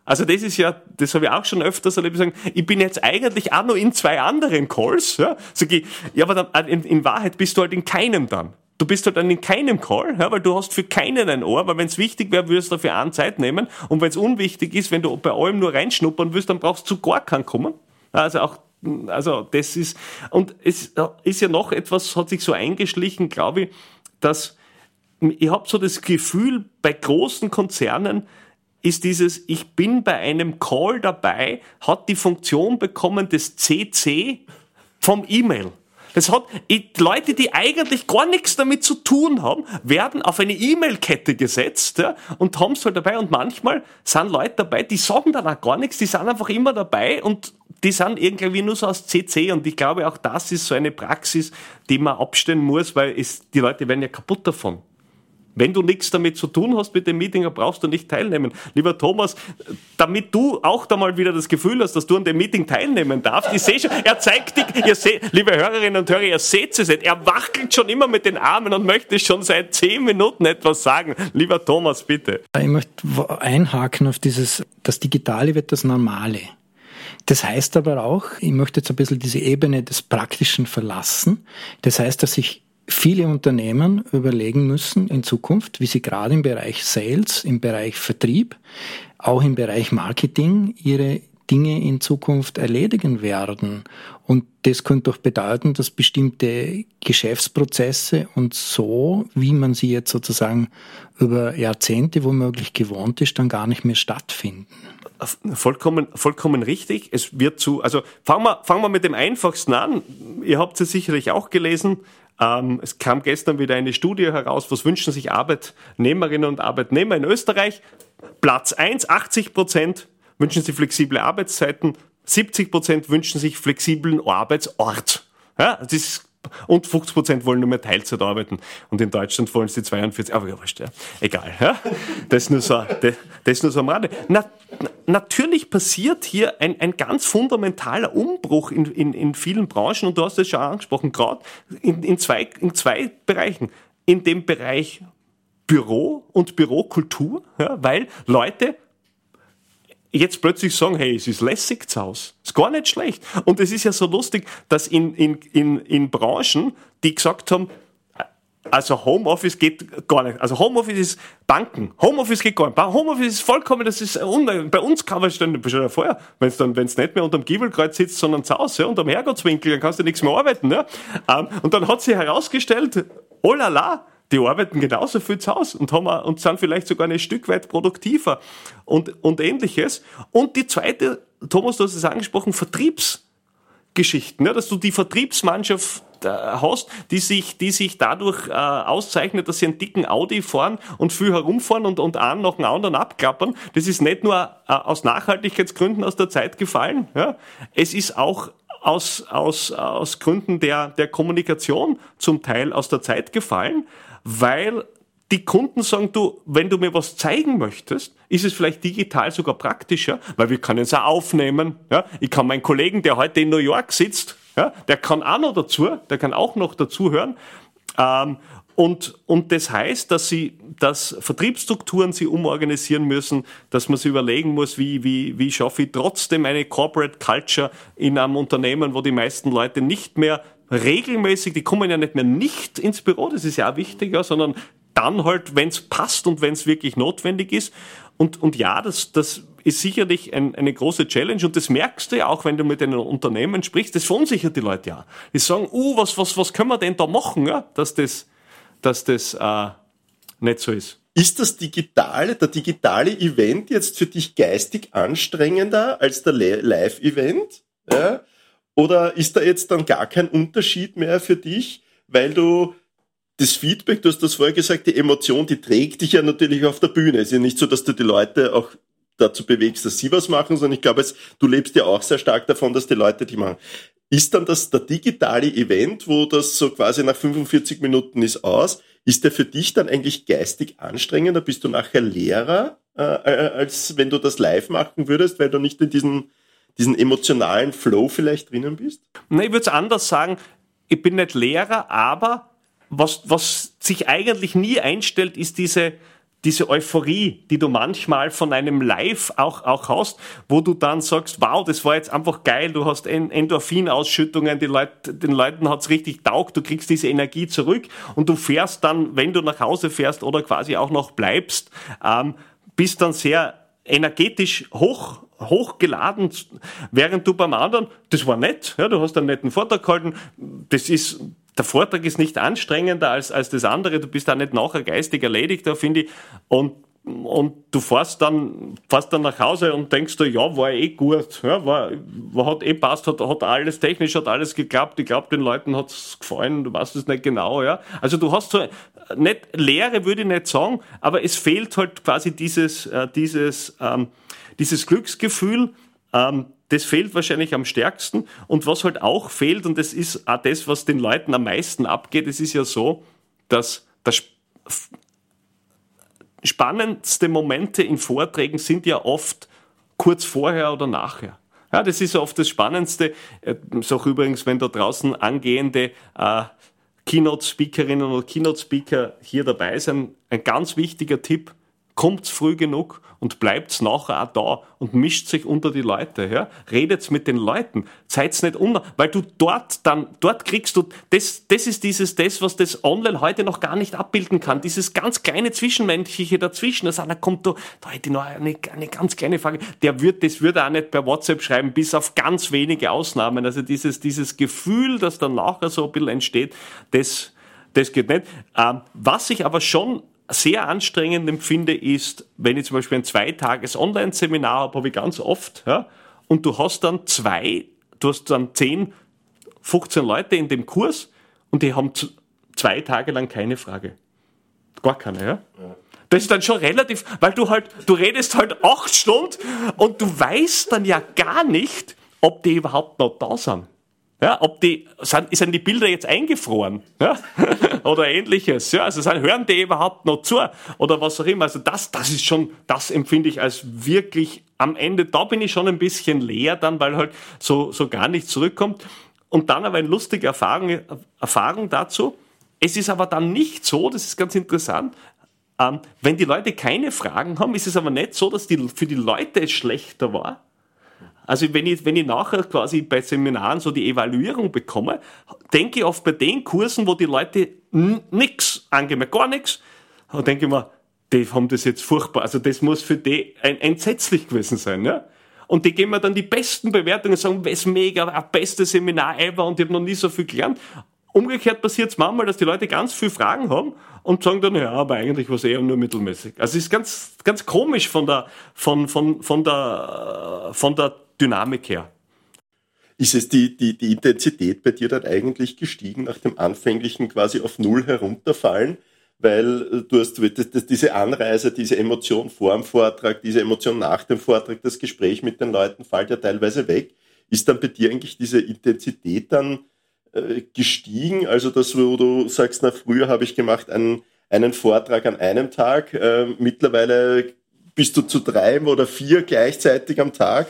Also das ist ja, das habe ich auch schon öfters erlebt, sagen, ich bin jetzt eigentlich auch nur in zwei anderen Calls. Ja, Sag ich, ja aber dann, äh, in, in Wahrheit bist du halt in keinem dann. Du bist halt dann in keinem Call, ja, weil du hast für keinen ein Ohr, weil wenn es wichtig wäre, würdest du dafür eine Zeit nehmen. Und wenn es unwichtig ist, wenn du bei allem nur reinschnuppern willst, dann brauchst du gar keinen kommen. Also auch, also das ist, und es ist ja noch etwas, hat sich so eingeschlichen, glaube ich, dass ich habe so das Gefühl, bei großen Konzernen, ist dieses, ich bin bei einem Call dabei, hat die Funktion bekommen des CC vom E-Mail. Das hat Leute, die eigentlich gar nichts damit zu tun haben, werden auf eine E-Mail-Kette gesetzt ja, und haben es halt dabei. Und manchmal sind Leute dabei, die sagen dann auch gar nichts, die sind einfach immer dabei und die sind irgendwie nur so aus CC. Und ich glaube, auch das ist so eine Praxis, die man abstellen muss, weil es, die Leute werden ja kaputt davon. Wenn du nichts damit zu tun hast mit dem Meeting, dann brauchst du nicht teilnehmen. Lieber Thomas, damit du auch da mal wieder das Gefühl hast, dass du an dem Meeting teilnehmen darfst, ich sehe schon, er zeigt dich, ihr seht, liebe Hörerinnen und Hörer, ihr seht es nicht, er wackelt schon immer mit den Armen und möchte schon seit zehn Minuten etwas sagen. Lieber Thomas, bitte. Ich möchte einhaken auf dieses, das Digitale wird das Normale. Das heißt aber auch, ich möchte jetzt ein bisschen diese Ebene des Praktischen verlassen. Das heißt, dass ich viele Unternehmen überlegen müssen in Zukunft, wie sie gerade im Bereich Sales, im Bereich Vertrieb, auch im Bereich Marketing ihre Dinge in Zukunft erledigen werden. Und das könnte doch bedeuten, dass bestimmte Geschäftsprozesse und so, wie man sie jetzt sozusagen über Jahrzehnte womöglich gewohnt ist, dann gar nicht mehr stattfinden. Vollkommen, vollkommen richtig. Es wird zu, also fangen wir, fangen wir mit dem einfachsten an. Ihr habt es sicherlich auch gelesen. Ähm, es kam gestern wieder eine Studie heraus, was wünschen sich Arbeitnehmerinnen und Arbeitnehmer in Österreich? Platz 1, 80 Prozent wünschen sich flexible Arbeitszeiten, 70 Prozent wünschen sich flexiblen Arbeitsort. Ja, das ist und 50 Prozent wollen nur mehr Teilzeit arbeiten. Und in Deutschland wollen sie 42, aber ja, weißt du, egal. Ja? Das ist nur so, das, das nur so am Rande. Na, natürlich passiert hier ein, ein ganz fundamentaler Umbruch in, in, in vielen Branchen und du hast es schon angesprochen, gerade in, in, zwei, in zwei Bereichen. In dem Bereich Büro und Bürokultur, ja, weil Leute jetzt plötzlich sagen, hey, es ist lässig zu Hause. Ist gar nicht schlecht. Und es ist ja so lustig, dass in, in, in, in Branchen, die gesagt haben, also Homeoffice geht gar nicht. Also Homeoffice ist Banken. Homeoffice geht gar nicht. Homeoffice ist vollkommen, das ist unmöglich. Bei uns kann man schon, schon vorher, wenn es dann, wenn es nicht mehr unterm Giebelkreuz sitzt, sondern zu Hause, ja, unterm Herrgottswinkel, dann kannst du nichts mehr arbeiten. Ja. Ähm, und dann hat sich herausgestellt, oh la la, die arbeiten genauso viel zu Hause und, haben, und sind vielleicht sogar ein Stück weit produktiver und, und ähnliches. Und die zweite, Thomas, du hast es angesprochen, Vertriebsgeschichten, ja, dass du die Vertriebsmannschaft äh, hast, die sich, die sich dadurch äh, auszeichnet, dass sie einen dicken Audi fahren und viel herumfahren und, und einen nach dem anderen abklappern. Das ist nicht nur äh, aus Nachhaltigkeitsgründen aus der Zeit gefallen, ja. es ist auch aus, aus, aus Gründen der, der Kommunikation zum Teil aus der Zeit gefallen weil die Kunden sagen, du, wenn du mir was zeigen möchtest, ist es vielleicht digital sogar praktischer, weil wir können es auch aufnehmen. Ja? Ich kann meinen Kollegen, der heute in New York sitzt, ja, der kann auch noch dazu, der kann auch noch dazu hören. Ähm, und, und das heißt, dass sie, dass Vertriebsstrukturen sie umorganisieren müssen, dass man sich überlegen muss, wie, wie, wie schaffe ich trotzdem eine Corporate Culture in einem Unternehmen, wo die meisten Leute nicht mehr regelmäßig, die kommen ja nicht mehr nicht ins Büro, das ist ja auch wichtiger, sondern dann halt, wenn es passt und wenn es wirklich notwendig ist. Und, und ja, das, das ist sicherlich ein, eine große Challenge und das merkst du ja auch, wenn du mit den Unternehmen sprichst, das verunsichert die Leute ja. Die sagen, uh, was, was, was können wir denn da machen, ja, dass das, dass das äh, nicht so ist. Ist das digitale, der digitale Event jetzt für dich geistig anstrengender als der Live-Event? Ja? Oder ist da jetzt dann gar kein Unterschied mehr für dich, weil du das Feedback, du hast das vorher gesagt, die Emotion, die trägt dich ja natürlich auf der Bühne. Es ist ja nicht so, dass du die Leute auch dazu bewegst, dass sie was machen, sondern ich glaube, es, du lebst ja auch sehr stark davon, dass die Leute die machen. Ist dann das der digitale Event, wo das so quasi nach 45 Minuten ist aus, ist der für dich dann eigentlich geistig anstrengender? Bist du nachher Lehrer, äh, äh als wenn du das live machen würdest, weil du nicht in diesen diesen emotionalen Flow vielleicht drinnen bist? Na, ich würde es anders sagen. Ich bin nicht Lehrer, aber was, was sich eigentlich nie einstellt, ist diese, diese Euphorie, die du manchmal von einem Live auch, auch hast, wo du dann sagst, wow, das war jetzt einfach geil, du hast Endorphinausschüttungen, die Leute, den Leuten hat's richtig taugt, du kriegst diese Energie zurück und du fährst dann, wenn du nach Hause fährst oder quasi auch noch bleibst, ähm, bist dann sehr energetisch hoch hochgeladen, während du beim anderen, das war nett, ja, du hast einen netten Vortrag gehalten, das ist, der Vortrag ist nicht anstrengender als, als das andere, du bist da nicht nachher geistig erledigt, da finde ich, und und du fährst dann, fährst dann nach Hause und denkst du, ja, war eh gut, ja, war, hat eh passt, hat, hat alles technisch, hat alles geklappt, ich glaube, den Leuten hat's gefallen, du weißt es nicht genau, ja. Also du hast so, nicht, Lehre würde ich nicht sagen, aber es fehlt halt quasi dieses, äh, dieses, ähm, dieses Glücksgefühl, ähm, das fehlt wahrscheinlich am stärksten. Und was halt auch fehlt, und das ist auch das, was den Leuten am meisten abgeht, es ist ja so, dass das spannendste Momente in Vorträgen sind ja oft kurz vorher oder nachher. Ja, das ist oft das Spannendste. Äh, ist auch übrigens, wenn da draußen angehende äh, Keynote-Speakerinnen oder Keynote-Speaker hier dabei sind, ein ganz wichtiger Tipp, kommt früh genug und bleibt nachher auch da und mischt sich unter die Leute. Ja? Redet mit den Leuten, seid's nicht unter, weil du dort dann, dort kriegst du, das, das ist dieses, das, was das online heute noch gar nicht abbilden kann, dieses ganz kleine Zwischenmenschliche dazwischen. Also, da kommt da, da hätte ich noch eine, eine ganz kleine Frage, der wird, das würde auch nicht per WhatsApp schreiben, bis auf ganz wenige Ausnahmen. Also dieses, dieses Gefühl, das dann nachher so ein bisschen entsteht, das, das geht nicht. Ähm, was ich aber schon sehr anstrengend empfinde, ist, wenn ich zum Beispiel ein zweitages Online-Seminar habe, habe ich ganz oft, ja, und du hast dann zwei, du hast dann 10, 15 Leute in dem Kurs und die haben zwei Tage lang keine Frage. Gar keine, ja? ja. Das ist dann schon relativ, weil du halt, du redest halt acht Stunden und du weißt dann ja gar nicht, ob die überhaupt noch da sind. Ja, ob die, sind, sind die Bilder jetzt eingefroren? Ja? Oder ähnliches. Ja, also sind, hören die überhaupt noch zu? Oder was auch immer. Also das, das ist schon, das empfinde ich als wirklich am Ende, da bin ich schon ein bisschen leer dann, weil halt so, so gar nichts zurückkommt. Und dann aber eine lustige Erfahrung, Erfahrung dazu. Es ist aber dann nicht so, das ist ganz interessant, ähm, wenn die Leute keine Fragen haben, ist es aber nicht so, dass die, für die Leute es schlechter war, also wenn ich, wenn ich nachher quasi bei Seminaren so die Evaluierung bekomme, denke ich oft bei den Kursen, wo die Leute nichts angeben, gar nichts, denke ich mir, die haben das jetzt furchtbar. Also das muss für die ein, entsetzlich gewesen sein. Ja? Und die geben mir dann die besten Bewertungen, und sagen, ist mega, ein bestes Seminar ever und ich habe noch nie so viel gelernt. Umgekehrt passiert es manchmal, dass die Leute ganz viele Fragen haben und sagen dann, ja, aber eigentlich war es eher nur mittelmäßig. Also es ist ganz, ganz komisch von der, von, von, von der, von der Dynamik her. Ist es die, die, die Intensität bei dir dann eigentlich gestiegen nach dem anfänglichen quasi auf Null herunterfallen? Weil äh, du hast diese Anreise, diese Emotion vor dem Vortrag, diese Emotion nach dem Vortrag, das Gespräch mit den Leuten fällt ja teilweise weg. Ist dann bei dir eigentlich diese Intensität dann äh, gestiegen? Also das, wo du sagst, na früher habe ich gemacht einen, einen Vortrag an einem Tag, äh, mittlerweile bist du zu drei oder vier gleichzeitig am Tag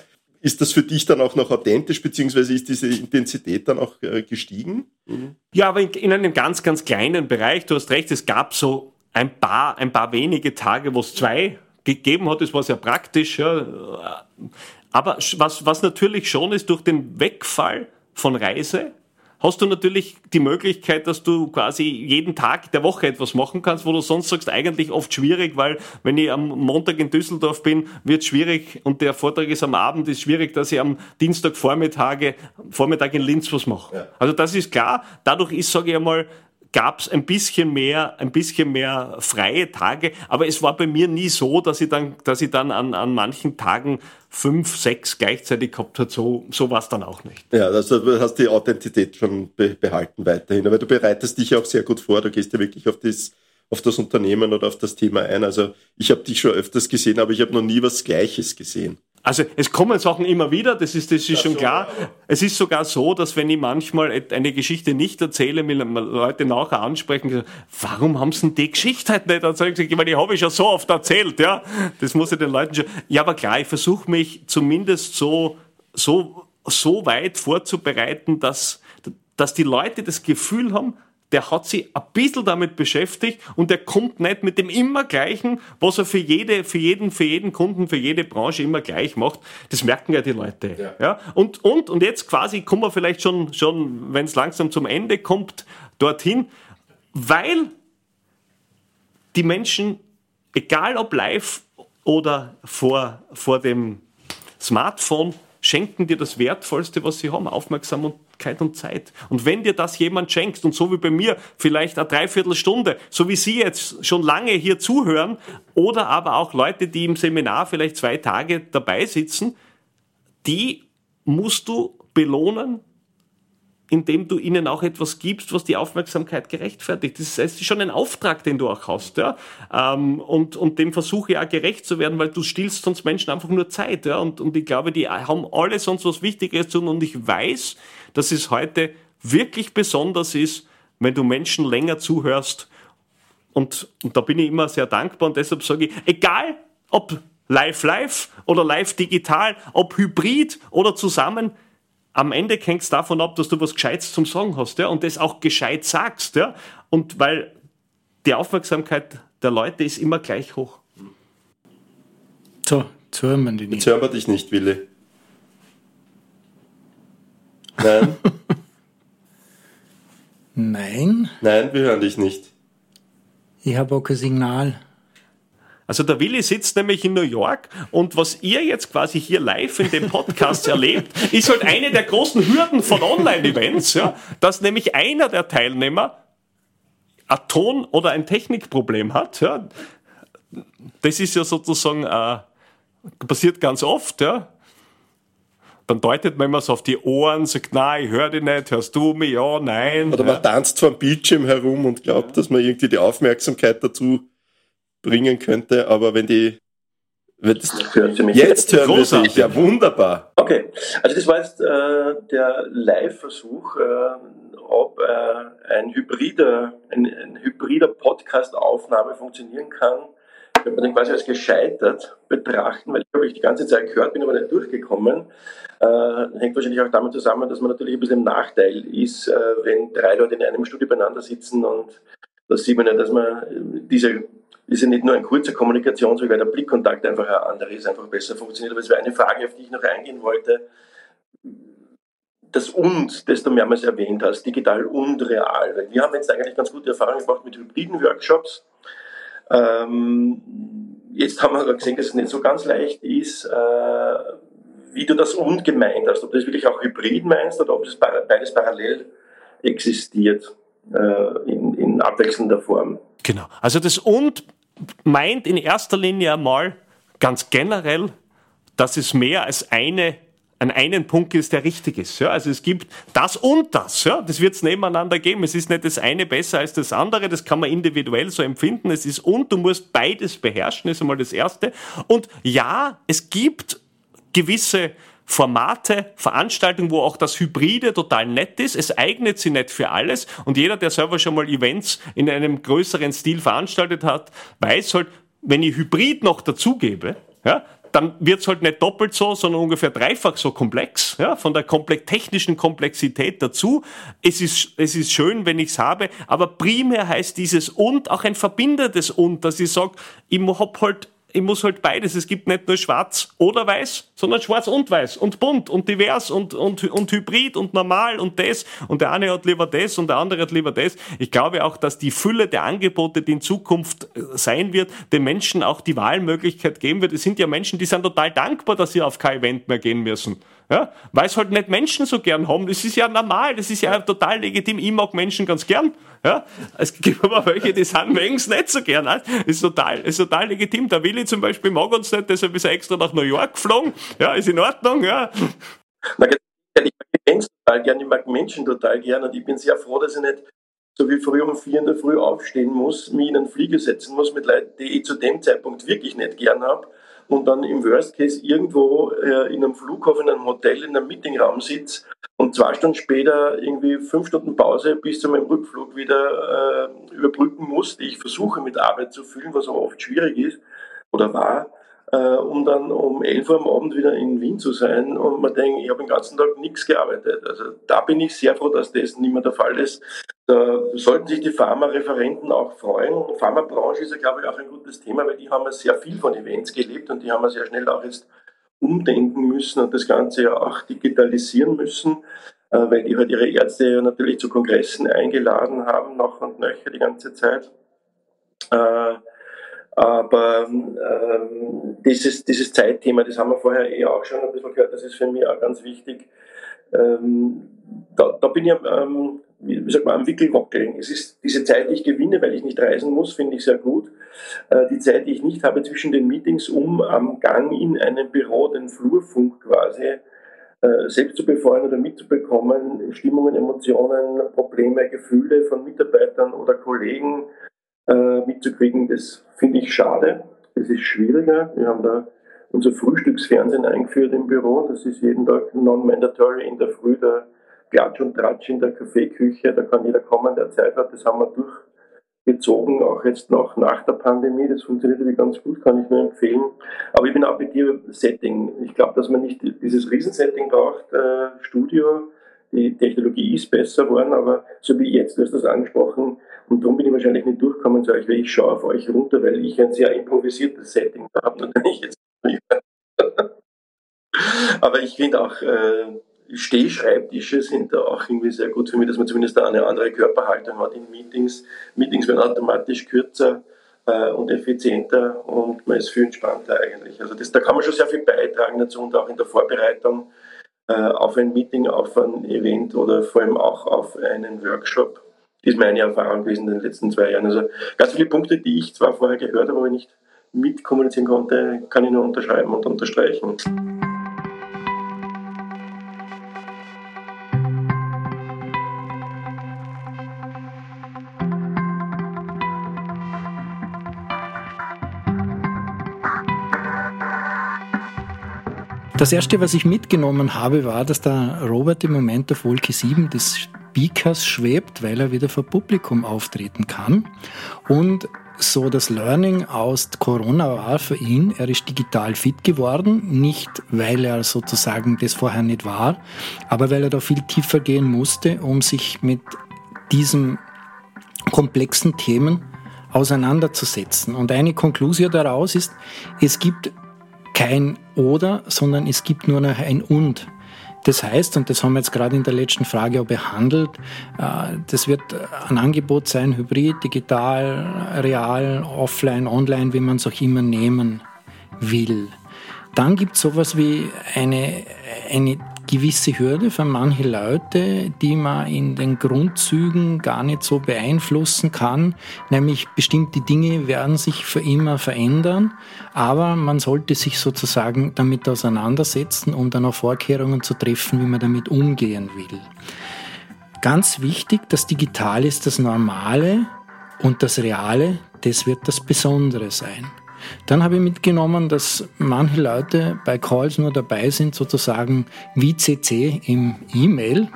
ist das für dich dann auch noch authentisch, beziehungsweise ist diese Intensität dann auch äh, gestiegen? Mhm. Ja, aber in, in, einem ganz, ganz kleinen Bereich. Du hast recht, es gab so ein paar, ein paar wenige Tage, wo es zwei gegeben hat. Das war sehr praktisch. Ja. Aber was, was natürlich schon ist, durch den Wegfall von Reise hast du natürlich die Möglichkeit, dass du quasi jeden Tag der Woche etwas machen kannst, wo du sonst sagst, eigentlich oft schwierig, weil wenn ich am Montag in Düsseldorf bin, wird es schwierig und der Vortrag ist am Abend, ist schwierig, dass ich am Dienstag Vormittag, Vormittag in Linz was mache. Ja. Also das ist klar. Dadurch ist, sage ich einmal, gab es ein bisschen mehr, ein bisschen mehr freie Tage, aber es war bei mir nie so, dass ich dann, dass ich dann an, an manchen Tagen fünf, sechs gleichzeitig gehabt hat. So, so war es dann auch nicht. Ja, also du hast die Authentizität schon behalten weiterhin, aber du bereitest dich auch sehr gut vor. Du gehst ja wirklich auf das, auf das Unternehmen oder auf das Thema ein. Also ich habe dich schon öfters gesehen, aber ich habe noch nie was Gleiches gesehen. Also es kommen Sachen immer wieder, das ist, das ist schon klar. Es ist sogar so, dass wenn ich manchmal eine Geschichte nicht erzähle, mir Leute nachher ansprechen, warum haben sie denn die Geschichte halt nicht erzählt? Ich meine, die habe ich ja so oft erzählt, ja. Das muss ich den Leuten schon. Ja, aber klar, ich versuche mich zumindest so, so, so weit vorzubereiten, dass, dass die Leute das Gefühl haben, der hat sich ein bisschen damit beschäftigt und der kommt nicht mit dem immer gleichen, was er für jede, für jeden, für jeden Kunden, für jede Branche immer gleich macht. Das merken ja die Leute. Ja. ja? Und, und, und jetzt quasi kommen wir vielleicht schon, schon, wenn es langsam zum Ende kommt, dorthin, weil die Menschen, egal ob live oder vor, vor dem Smartphone, schenken dir das Wertvollste, was sie haben, Aufmerksamkeit und Zeit. Und wenn dir das jemand schenkt, und so wie bei mir, vielleicht eine Dreiviertelstunde, so wie Sie jetzt schon lange hier zuhören, oder aber auch Leute, die im Seminar vielleicht zwei Tage dabei sitzen, die musst du belohnen indem du ihnen auch etwas gibst, was die Aufmerksamkeit gerechtfertigt. Das ist schon ein Auftrag, den du auch hast. Ja? Ähm, und, und dem versuche auch gerecht zu werden, weil du stillst sonst Menschen einfach nur Zeit. Ja? Und, und ich glaube, die haben alle sonst was Wichtiges zu tun. Und ich weiß, dass es heute wirklich besonders ist, wenn du Menschen länger zuhörst. Und, und da bin ich immer sehr dankbar. Und deshalb sage ich, egal ob live live oder live digital, ob hybrid oder zusammen, am Ende hängt es davon ab, dass du was Gescheites zum Sagen hast, ja, und das auch gescheit sagst, ja, und weil die Aufmerksamkeit der Leute ist immer gleich hoch. So, jetzt hören wir dich nicht. Jetzt hören wir dich nicht, Willi. Nein. Nein. Nein, wir hören dich nicht. Ich habe auch kein Signal. Also der Willi sitzt nämlich in New York und was ihr jetzt quasi hier live in dem Podcast erlebt, ist halt eine der großen Hürden von Online-Events, ja, dass nämlich einer der Teilnehmer ein Ton- oder ein Technikproblem hat. Ja. Das ist ja sozusagen, äh, passiert ganz oft, ja. Dann deutet man immer so auf die Ohren, sagt, nein, ich höre dich nicht, hörst du mich, ja, nein. Oder man ja. tanzt vor dem Bildschirm herum und glaubt, dass man irgendwie die Aufmerksamkeit dazu bringen könnte, aber wenn die wenn das, jetzt hören wir dich, ja wunderbar. Okay, also das war jetzt äh, der Live-Versuch, äh, ob äh, ein hybrider, ein, ein hybrider Podcast-Aufnahme funktionieren kann. Ich habe den quasi als gescheitert betrachten, weil ich habe ich die ganze Zeit gehört, bin aber nicht durchgekommen. Äh, hängt wahrscheinlich auch damit zusammen, dass man natürlich ein bisschen im Nachteil ist, äh, wenn drei Leute in einem Studio beieinander sitzen und das sieht man ja, dass man diese ist ja nicht nur ein kurzer Kommunikationsweg, weil der Blickkontakt einfach ein anderer ist, einfach besser funktioniert. Aber es wäre eine Frage, auf die ich noch eingehen wollte. Das und, das du mehrmals erwähnt hast, digital und real. Weil wir haben jetzt eigentlich ganz gute Erfahrungen gemacht mit hybriden Workshops. Ähm, jetzt haben wir gesehen, dass es nicht so ganz leicht ist, äh, wie du das und gemeint hast. Ob du das wirklich auch hybrid meinst oder ob das beides parallel existiert äh, in, in abwechselnder Form. Genau. Also das und meint in erster Linie einmal ganz generell, dass es mehr als eine an einen Punkt ist, der richtig ist. Ja, also es gibt das und das. Ja, das wird es nebeneinander geben. Es ist nicht das eine besser als das andere. Das kann man individuell so empfinden. Es ist und du musst beides beherrschen. ist einmal das erste. Und ja, es gibt gewisse Formate, Veranstaltungen, wo auch das Hybride total nett ist. Es eignet sich nicht für alles. Und jeder, der selber schon mal Events in einem größeren Stil veranstaltet hat, weiß halt, wenn ich Hybrid noch dazugebe, ja, dann wird's halt nicht doppelt so, sondern ungefähr dreifach so komplex, ja, von der komplex technischen Komplexität dazu. Es ist, es ist schön, wenn ich's habe, aber primär heißt dieses und auch ein verbindendes und, dass ich sage, ich hab halt ich muss halt beides. Es gibt nicht nur schwarz oder weiß, sondern schwarz und weiß und bunt und divers und, und, und hybrid und normal und das. Und der eine hat lieber das und der andere hat lieber das. Ich glaube auch, dass die Fülle der Angebote, die in Zukunft äh, sein wird, den Menschen auch die Wahlmöglichkeit geben wird. Es sind ja Menschen, die sind total dankbar, dass sie auf kein Event mehr gehen müssen. Ja, weil es halt nicht Menschen so gern haben. Das ist ja normal, das ist ja total legitim. Ich mag Menschen ganz gern. Ja, es gibt aber welche, die sind wenigstens nicht so gern. Das ist total, ist total legitim. Der Willi zum Beispiel mag uns nicht, deshalb ist er extra nach New York geflogen. Ja, ist in Ordnung, ja. Na, ich mag Menschen total gern, ich mag Menschen total gern und ich bin sehr froh, dass ich nicht so wie früher um vier in der Früh aufstehen muss, mich in einen Flieger setzen muss mit Leuten, die ich zu dem Zeitpunkt wirklich nicht gern habe und dann im Worst Case irgendwo äh, in einem Flughafen, in einem Hotel, in einem Meetingraum sitze und zwei Stunden später irgendwie fünf Stunden Pause bis zu meinem Rückflug wieder äh, überbrücken muss, die ich versuche mit Arbeit zu füllen, was auch oft schwierig ist oder war, äh, um dann um 11 Uhr am Abend wieder in Wien zu sein und man denkt, ich habe den ganzen Tag nichts gearbeitet. Also da bin ich sehr froh, dass das nicht mehr der Fall ist. Da sollten sich die Pharma-Referenten auch freuen. Pharmabranche ist ja, glaube ich, auch ein gutes Thema, weil die haben ja sehr viel von Events gelebt und die haben ja sehr schnell auch jetzt umdenken müssen und das Ganze ja auch digitalisieren müssen, äh, weil die halt ihre Ärzte ja natürlich zu Kongressen eingeladen haben, noch und nöcher die ganze Zeit. Aber ähm, dieses, dieses Zeitthema, das haben wir vorher eh auch schon ein bisschen gehört, das ist für mich auch ganz wichtig. Ähm, da, da, bin ich ähm, wie sagt man, am Wickelwackeln. Es ist diese Zeit, die ich gewinne, weil ich nicht reisen muss, finde ich sehr gut. Äh, die Zeit, die ich nicht habe zwischen den Meetings, um am Gang in einem Büro den Flurfunk quasi äh, selbst zu befeuern oder mitzubekommen, Stimmungen, Emotionen, Probleme, Gefühle von Mitarbeitern oder Kollegen mitzukriegen, das finde ich schade. Das ist schwieriger. Wir haben da unser Frühstücksfernsehen eingeführt im Büro. Das ist jeden Tag non-mandatory in der Früh der Klatsch und Tratsch in der Kaffeeküche, da kann jeder kommen, der Zeit hat. Das haben wir durchgezogen, auch jetzt noch nach der Pandemie. Das funktioniert irgendwie ganz gut, kann ich nur empfehlen. Aber ich bin auch bei dir Setting. Ich glaube, dass man nicht dieses Riesensetting braucht, äh, Studio. Die Technologie ist besser geworden, aber so wie jetzt, du hast das angesprochen, und darum bin ich wahrscheinlich nicht durchgekommen zu euch, weil ich schaue auf euch runter, weil ich ein sehr improvisiertes Setting habe. Aber ich finde auch, äh, Stehschreibtische sind da auch irgendwie sehr gut für mich, dass man zumindest eine andere Körperhaltung hat in Meetings. Meetings werden automatisch kürzer äh, und effizienter und man ist viel entspannter eigentlich. Also das, da kann man schon sehr viel beitragen dazu und auch in der Vorbereitung äh, auf ein Meeting, auf ein Event oder vor allem auch auf einen Workshop. Ist meine Erfahrung gewesen in den letzten zwei Jahren. Also ganz viele Punkte, die ich zwar vorher gehört habe, aber nicht mitkommunizieren konnte, kann ich nur unterschreiben und unterstreichen. Das erste, was ich mitgenommen habe, war, dass der Robert im Moment auf Wolke 7 des Speakers schwebt, weil er wieder vor Publikum auftreten kann. Und so das Learning aus Corona war für ihn, er ist digital fit geworden, nicht weil er sozusagen das vorher nicht war, aber weil er da viel tiefer gehen musste, um sich mit diesen komplexen Themen auseinanderzusetzen. Und eine Konklusion daraus ist, es gibt kein oder, sondern es gibt nur noch ein und. Das heißt, und das haben wir jetzt gerade in der letzten Frage auch behandelt, äh, das wird ein Angebot sein, hybrid, digital, real, offline, online, wie man es auch immer nehmen will. Dann gibt es sowas wie eine, eine gewisse Hürde für manche Leute, die man in den Grundzügen gar nicht so beeinflussen kann. Nämlich bestimmte Dinge werden sich für immer verändern, aber man sollte sich sozusagen damit auseinandersetzen, um dann auch Vorkehrungen zu treffen, wie man damit umgehen will. Ganz wichtig, das Digitale ist das Normale und das Reale, das wird das Besondere sein. Dann habe ich mitgenommen, dass manche Leute bei Calls nur dabei sind, sozusagen wie CC im E-Mail.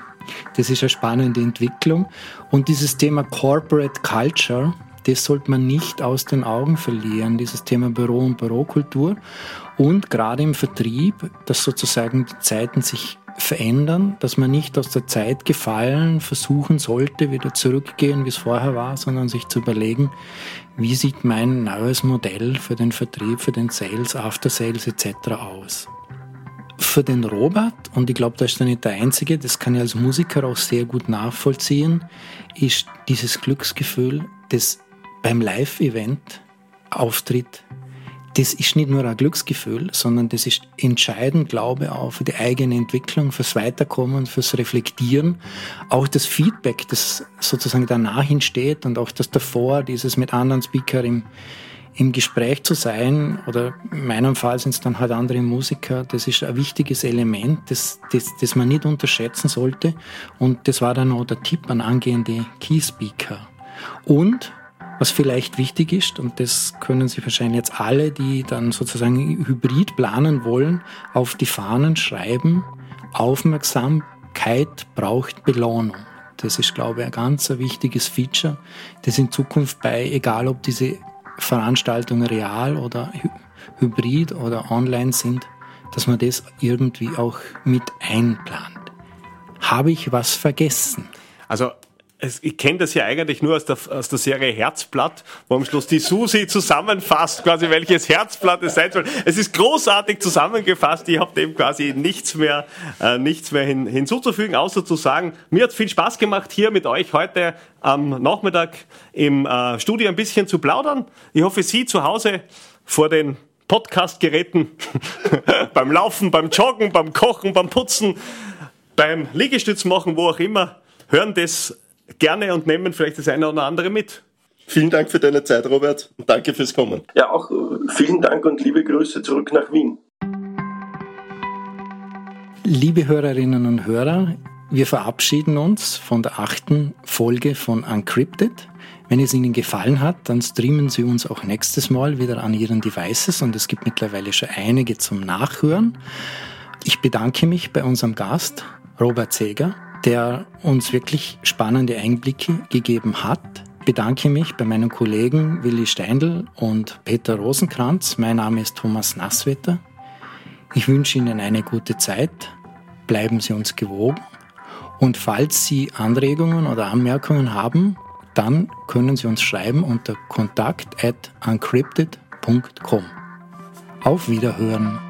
Das ist eine spannende Entwicklung. Und dieses Thema Corporate Culture, das sollte man nicht aus den Augen verlieren, dieses Thema Büro und Bürokultur. Und gerade im Vertrieb, dass sozusagen die Zeiten sich verändern, dass man nicht aus der Zeit gefallen versuchen sollte, wieder zurückgehen, wie es vorher war, sondern sich zu überlegen, wie sieht mein neues Modell für den Vertrieb, für den Sales, After Sales etc. aus. Für den Robert, und ich glaube, da ist er nicht der Einzige, das kann ich als Musiker auch sehr gut nachvollziehen, ist dieses Glücksgefühl, das beim Live-Event auftritt, das ist nicht nur ein Glücksgefühl, sondern das ist entscheidend, glaube ich, auch für die eigene Entwicklung, fürs Weiterkommen, fürs Reflektieren. Auch das Feedback, das sozusagen danach entsteht und auch das davor, dieses mit anderen Speakern im, im Gespräch zu sein, oder in meinem Fall sind es dann halt andere Musiker, das ist ein wichtiges Element, das, das, das man nicht unterschätzen sollte. Und das war dann auch der Tipp an angehende Key Speaker. Und was vielleicht wichtig ist, und das können Sie wahrscheinlich jetzt alle, die dann sozusagen hybrid planen wollen, auf die Fahnen schreiben, Aufmerksamkeit braucht Belohnung. Das ist, glaube ich, ein ganz wichtiges Feature, das in Zukunft bei, egal ob diese Veranstaltungen real oder hybrid oder online sind, dass man das irgendwie auch mit einplant. Habe ich was vergessen? Also ich kenne das ja eigentlich nur aus der, aus der Serie Herzblatt, wo am Schluss die Susi zusammenfasst, quasi welches Herzblatt es sein soll. Es ist großartig zusammengefasst. Ich habe dem quasi nichts mehr, äh, nichts mehr hin, hinzuzufügen, außer zu sagen, mir hat viel Spaß gemacht, hier mit euch heute am Nachmittag im äh, Studio ein bisschen zu plaudern. Ich hoffe, Sie zu Hause vor den Podcastgeräten, beim Laufen, beim Joggen, beim Kochen, beim Putzen, beim Liegestütz machen, wo auch immer, hören das gerne und nehmen vielleicht das eine oder andere mit. Vielen Dank für deine Zeit, Robert, und danke fürs Kommen. Ja, auch äh, vielen Dank und liebe Grüße zurück nach Wien. Liebe Hörerinnen und Hörer, wir verabschieden uns von der achten Folge von Uncrypted. Wenn es Ihnen gefallen hat, dann streamen Sie uns auch nächstes Mal wieder an Ihren Devices und es gibt mittlerweile schon einige zum Nachhören. Ich bedanke mich bei unserem Gast, Robert Seger der uns wirklich spannende Einblicke gegeben hat. Bedanke mich bei meinen Kollegen Willi Steindl und Peter Rosenkranz. Mein Name ist Thomas Nasswetter. Ich wünsche Ihnen eine gute Zeit. Bleiben Sie uns gewogen. Und falls Sie Anregungen oder Anmerkungen haben, dann können Sie uns schreiben unter kontakt at uncrypted.com. Auf Wiederhören.